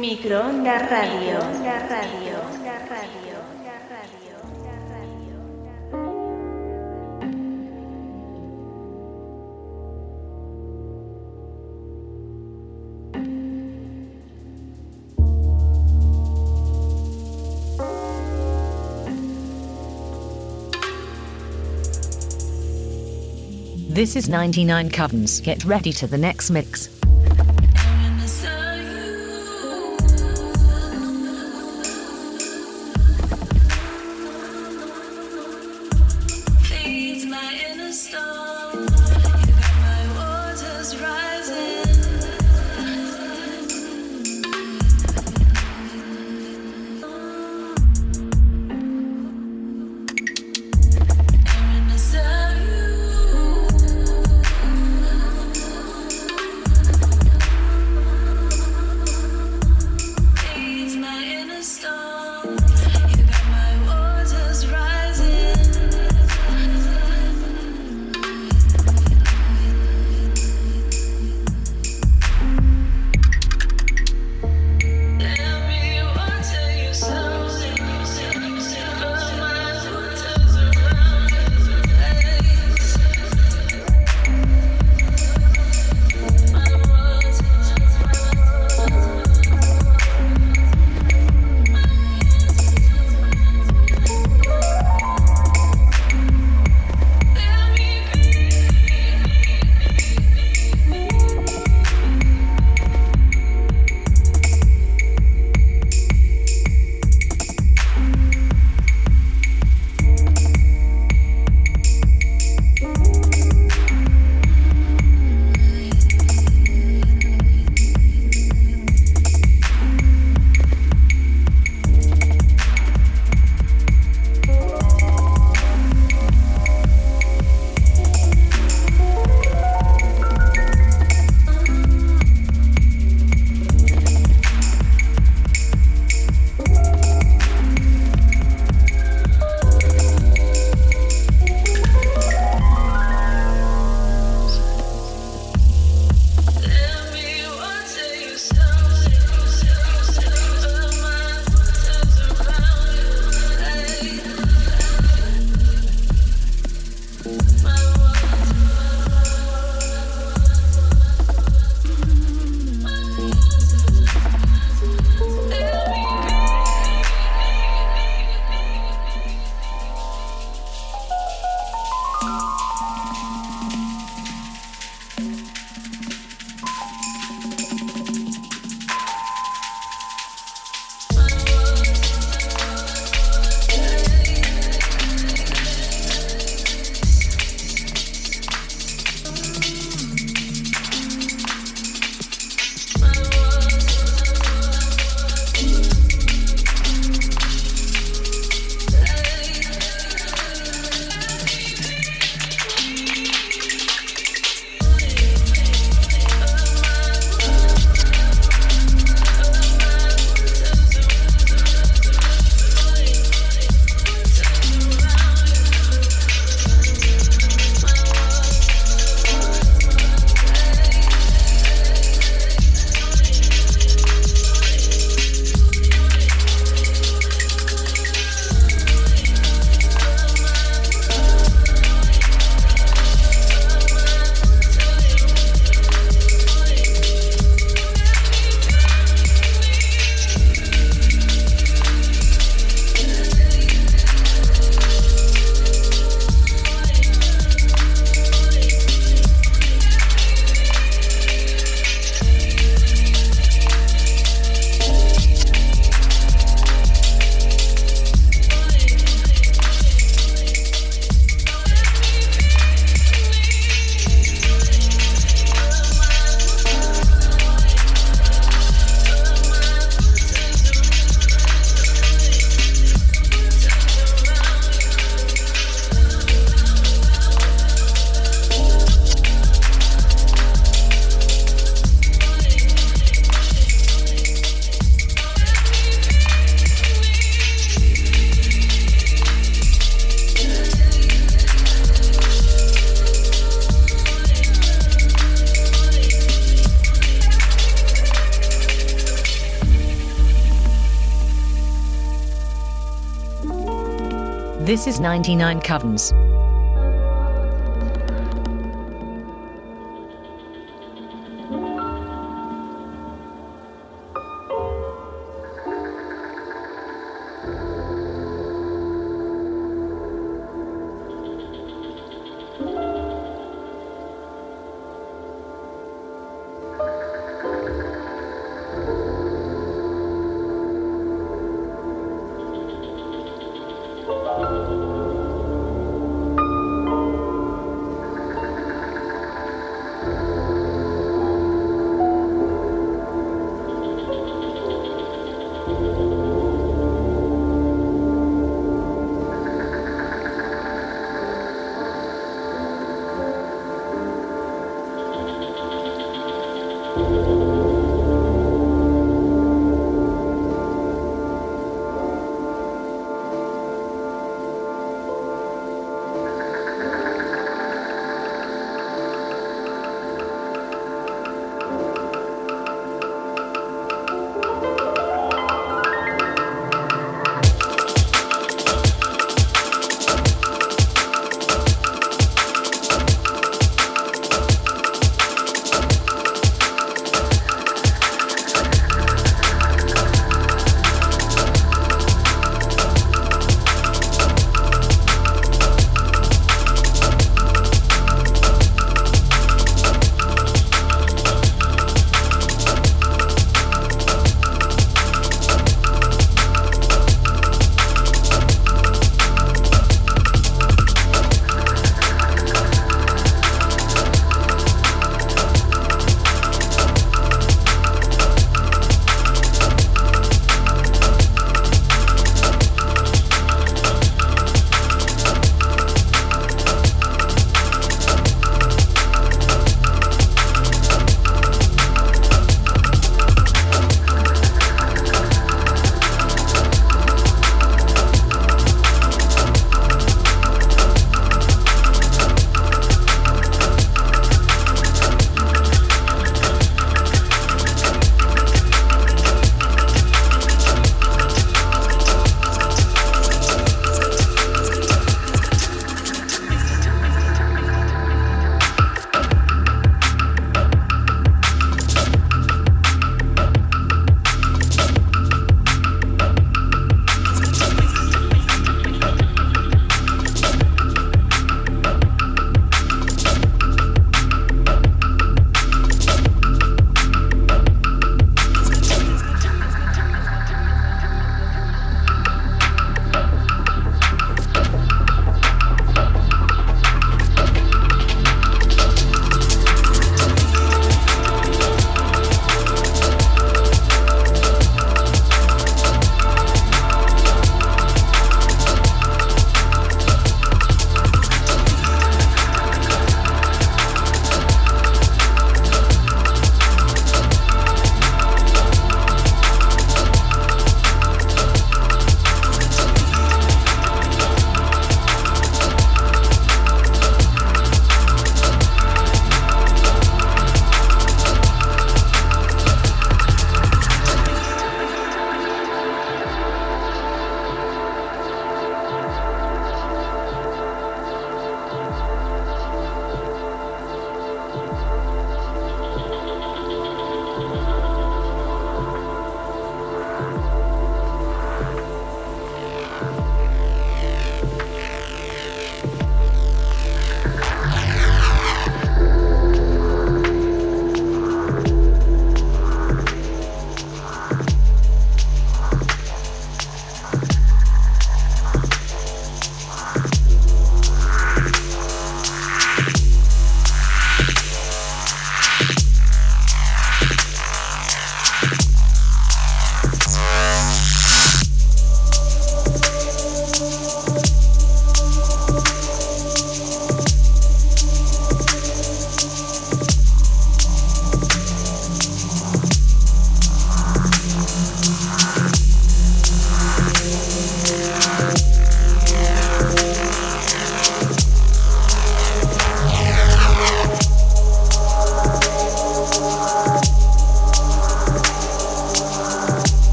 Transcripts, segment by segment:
Microondas Radio. La radio. Radio. Radio. This is 99 Covens. Get ready to the next mix. This is 99 Covens.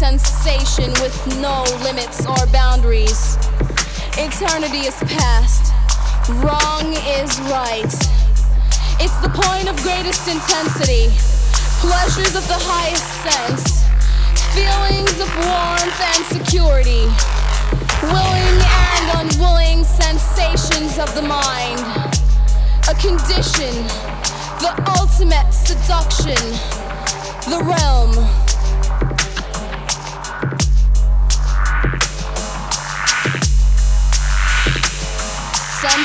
Sensation with no limits or boundaries. Eternity is past, wrong is right. It's the point of greatest intensity, pleasures of the highest sense, feelings of warmth and security, willing and unwilling sensations of the mind, a condition, the ultimate seduction, the realm.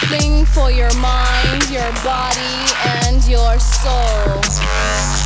Something for your mind, your body, and your soul.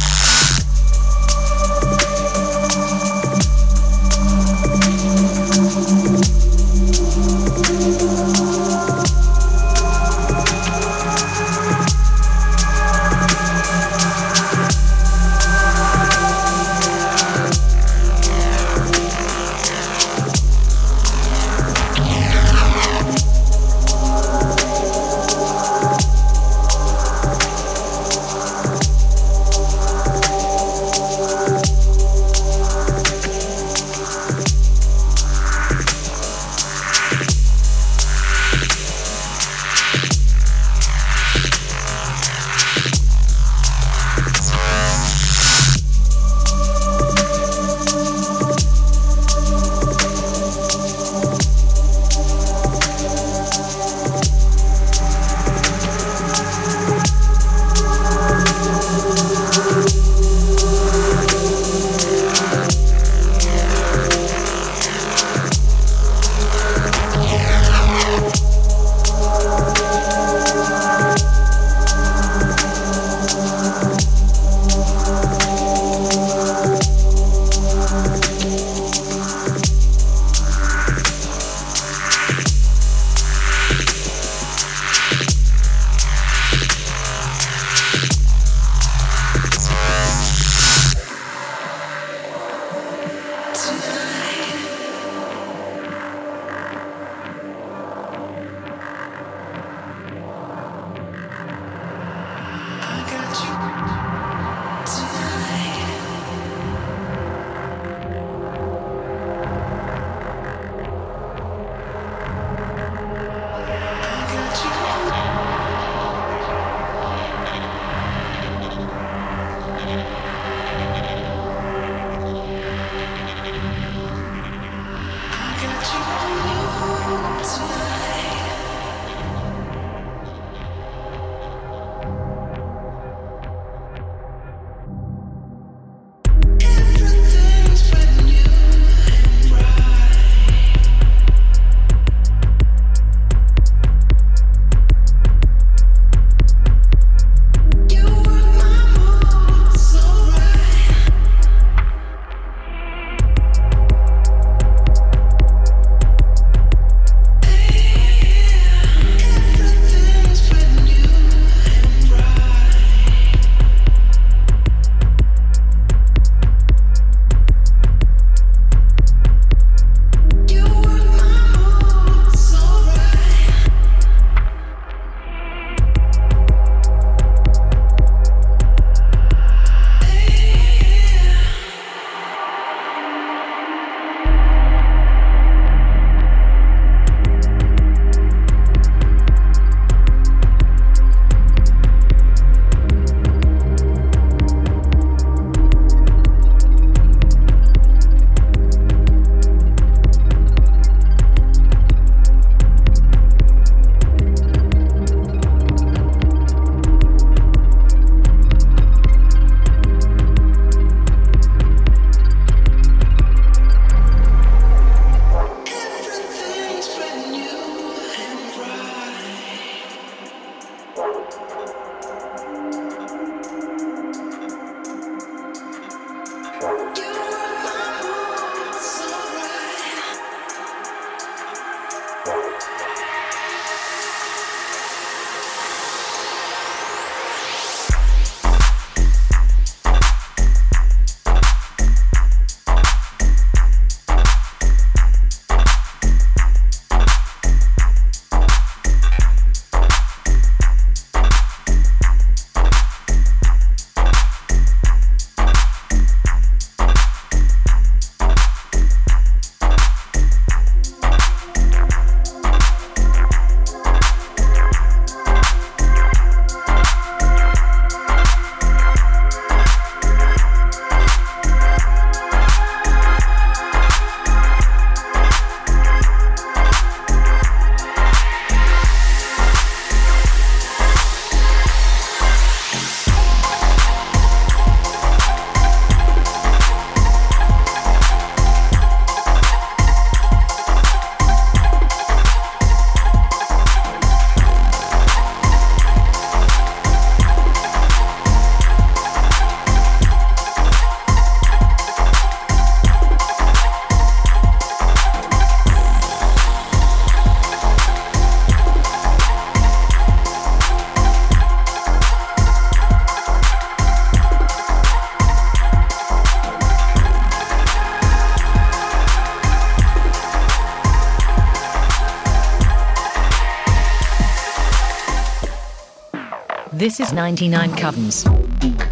This is 99 Covens.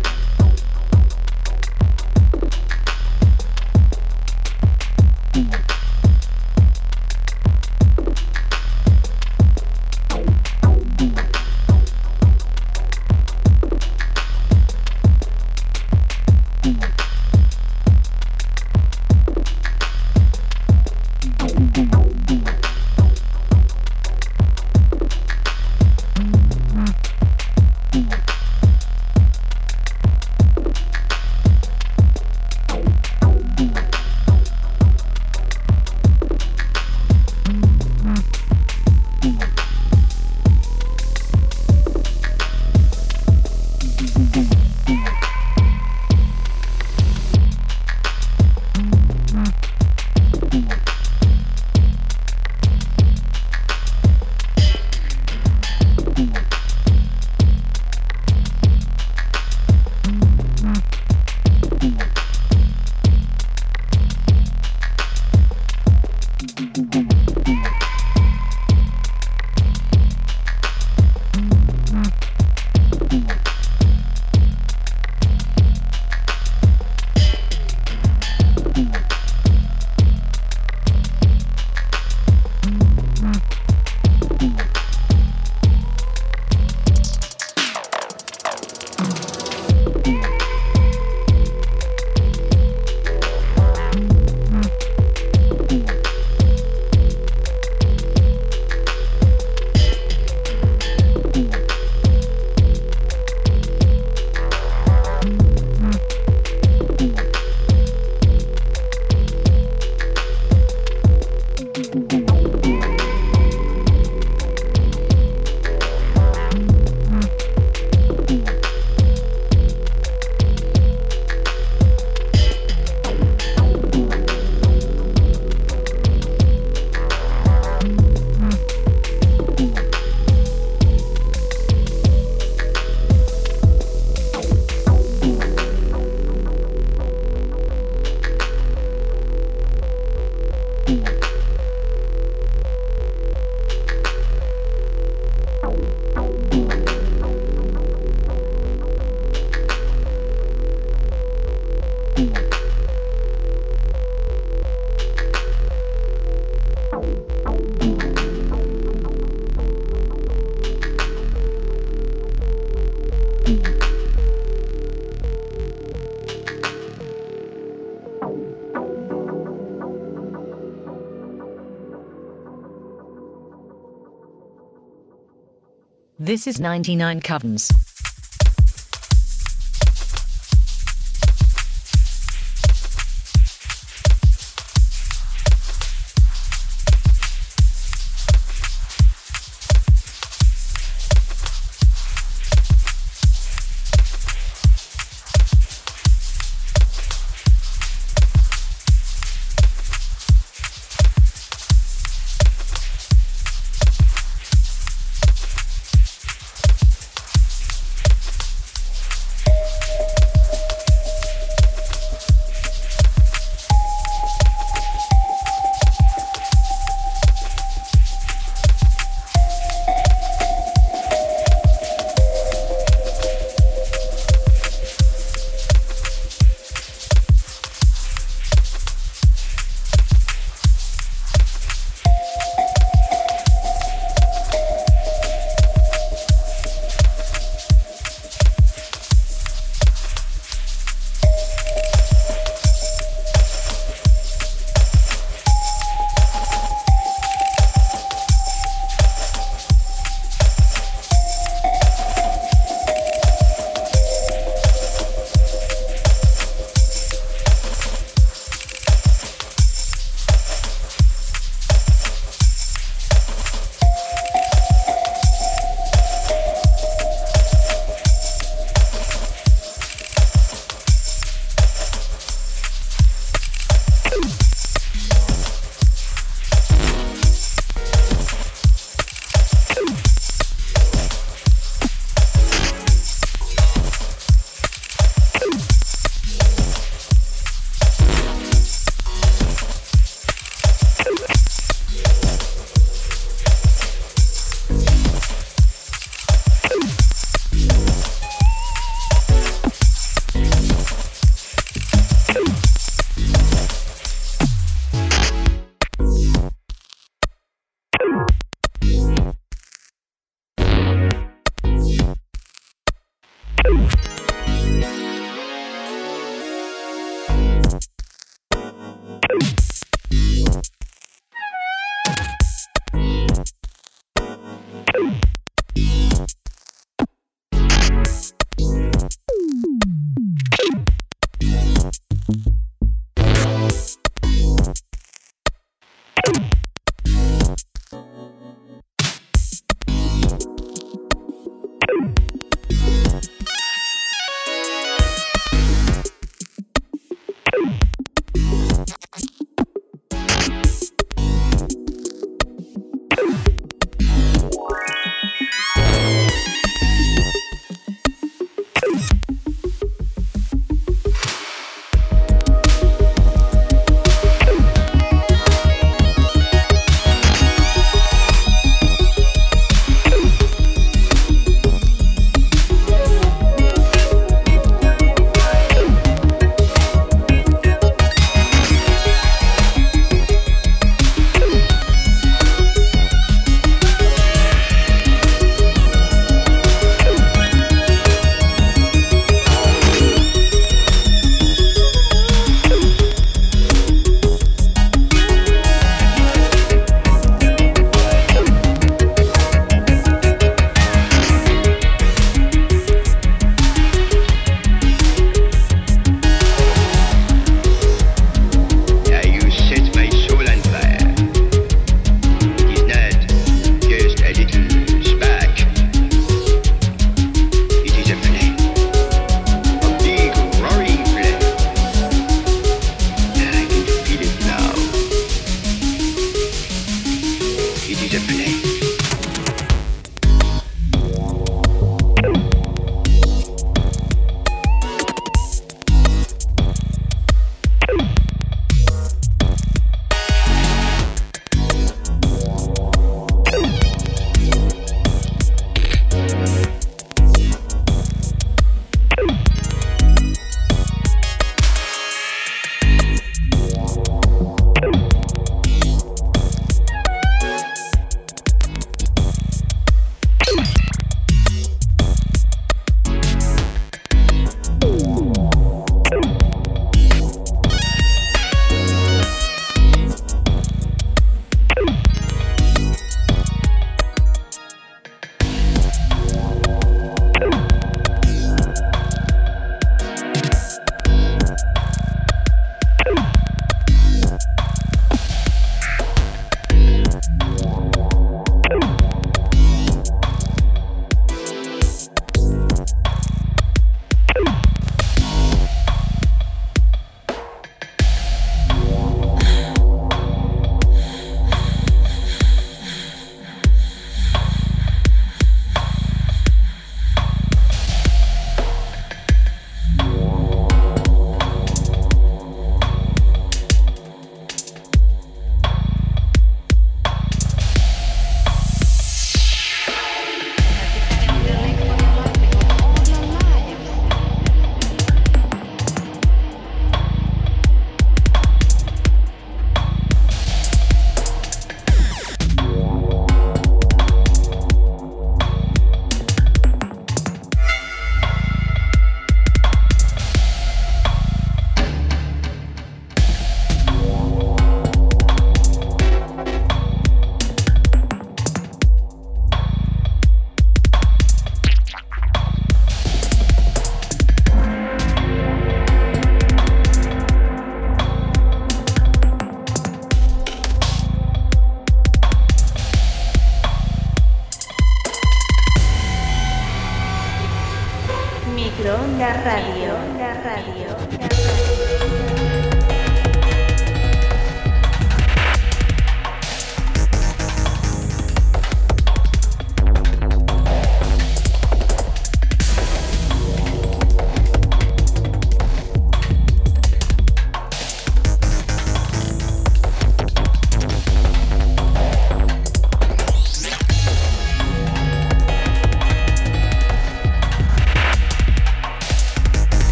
This is 99 Covens.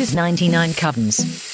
This is 99 Covens.